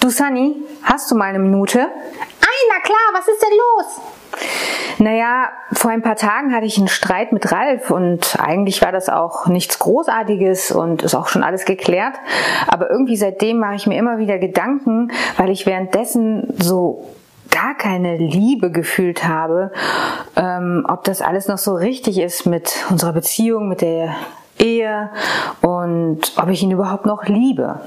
Du Sunny, hast du mal eine Minute? Na klar, was ist denn los? Naja, vor ein paar Tagen hatte ich einen Streit mit Ralf und eigentlich war das auch nichts Großartiges und ist auch schon alles geklärt. Aber irgendwie seitdem mache ich mir immer wieder Gedanken, weil ich währenddessen so gar keine Liebe gefühlt habe, ähm, ob das alles noch so richtig ist mit unserer Beziehung, mit der Ehe und ob ich ihn überhaupt noch liebe.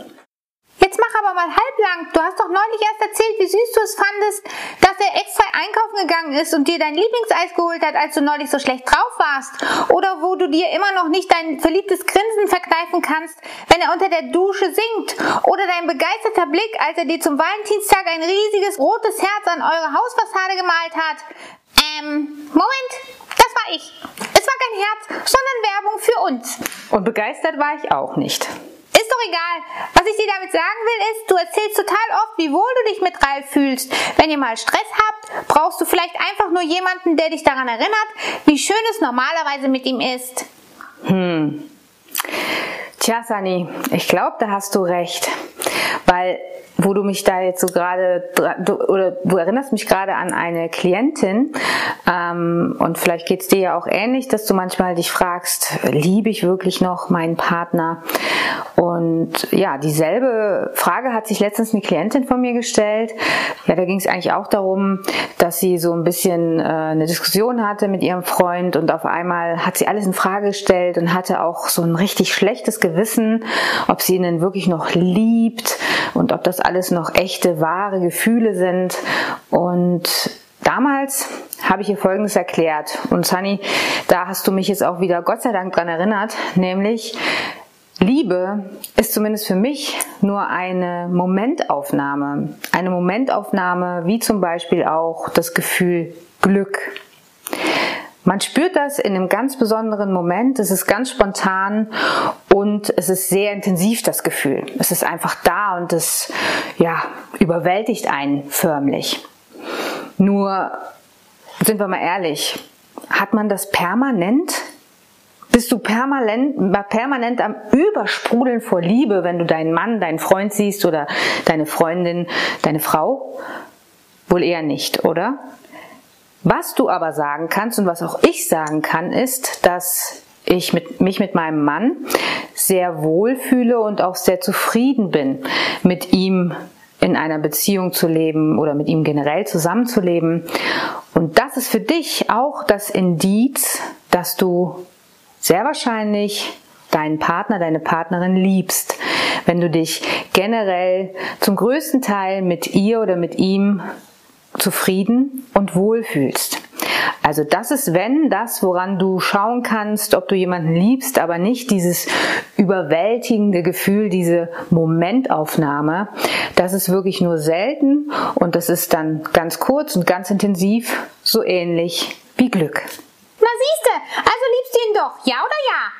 Aber halblang. Du hast doch neulich erst erzählt, wie süß du es fandest, dass er extra einkaufen gegangen ist und dir dein Lieblingseis geholt hat, als du neulich so schlecht drauf warst. Oder wo du dir immer noch nicht dein verliebtes Grinsen verkneifen kannst, wenn er unter der Dusche singt. Oder dein begeisterter Blick, als er dir zum Valentinstag ein riesiges rotes Herz an eure Hausfassade gemalt hat. Ähm, Moment, das war ich. Es war kein Herz, sondern Werbung für uns. Und begeistert war ich auch nicht. Doch egal. Was ich dir damit sagen will, ist, du erzählst total oft, wie wohl du dich mit Ralf fühlst. Wenn ihr mal Stress habt, brauchst du vielleicht einfach nur jemanden, der dich daran erinnert, wie schön es normalerweise mit ihm ist. Hm. Tja, Sani, ich glaube, da hast du recht. Weil wo du mich da jetzt so gerade, du, oder du erinnerst mich gerade an eine Klientin ähm, und vielleicht geht's dir ja auch ähnlich, dass du manchmal dich fragst, liebe ich wirklich noch meinen Partner? Und ja, dieselbe Frage hat sich letztens eine Klientin von mir gestellt. Ja, da ging es eigentlich auch darum, dass sie so ein bisschen äh, eine Diskussion hatte mit ihrem Freund und auf einmal hat sie alles in Frage gestellt und hatte auch so ein richtig schlechtes Gewissen, ob sie ihn denn wirklich noch liebt und ob das alles noch echte, wahre Gefühle sind. Und damals habe ich ihr Folgendes erklärt. Und Sunny, da hast du mich jetzt auch wieder Gott sei Dank dran erinnert, nämlich Liebe ist zumindest für mich nur eine Momentaufnahme. Eine Momentaufnahme wie zum Beispiel auch das Gefühl Glück. Man spürt das in einem ganz besonderen Moment, es ist ganz spontan und es ist sehr intensiv das Gefühl. Es ist einfach da und es ja, überwältigt einen förmlich. Nur sind wir mal ehrlich, hat man das permanent? Bist du permanent, permanent am Übersprudeln vor Liebe, wenn du deinen Mann, deinen Freund siehst oder deine Freundin, deine Frau? Wohl eher nicht, oder? Was du aber sagen kannst und was auch ich sagen kann, ist, dass ich mit, mich mit meinem Mann sehr wohl fühle und auch sehr zufrieden bin, mit ihm in einer Beziehung zu leben oder mit ihm generell zusammenzuleben. Und das ist für dich auch das Indiz, dass du sehr wahrscheinlich deinen Partner, deine Partnerin liebst, wenn du dich generell zum größten Teil mit ihr oder mit ihm zufrieden und wohl fühlst. Also das ist, wenn das, woran du schauen kannst, ob du jemanden liebst, aber nicht dieses überwältigende Gefühl, diese Momentaufnahme. Das ist wirklich nur selten und das ist dann ganz kurz und ganz intensiv, so ähnlich wie Glück. Na siehste, also ihn doch, ja oder ja?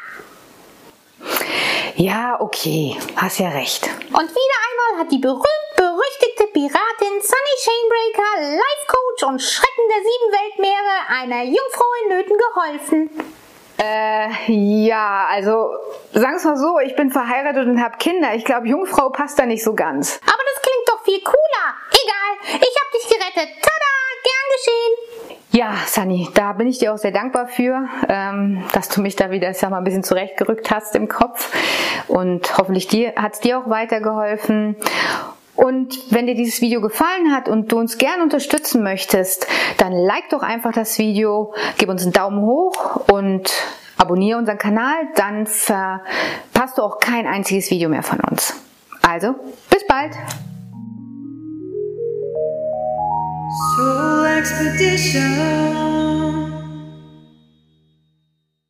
Ja, okay, hast ja recht. Und wieder einmal hat die berühmt-berüchtigte Piratin Sunny Chainbreaker, Life Coach und Schrecken der sieben Weltmeere einer Jungfrau in Nöten geholfen. Äh, ja, also sag's mal so, ich bin verheiratet und habe Kinder. Ich glaube, Jungfrau passt da nicht so ganz. Aber das klingt doch viel cooler. Egal, ich Ja, Sunny, da bin ich dir auch sehr dankbar für, ähm, dass du mich da wieder, ich sag mal, ein bisschen zurechtgerückt hast im Kopf. Und hoffentlich dir, hat es dir auch weitergeholfen. Und wenn dir dieses Video gefallen hat und du uns gern unterstützen möchtest, dann like doch einfach das Video, gib uns einen Daumen hoch und abonniere unseren Kanal, dann verpasst du auch kein einziges Video mehr von uns. Also, bis bald! Soul Expedition.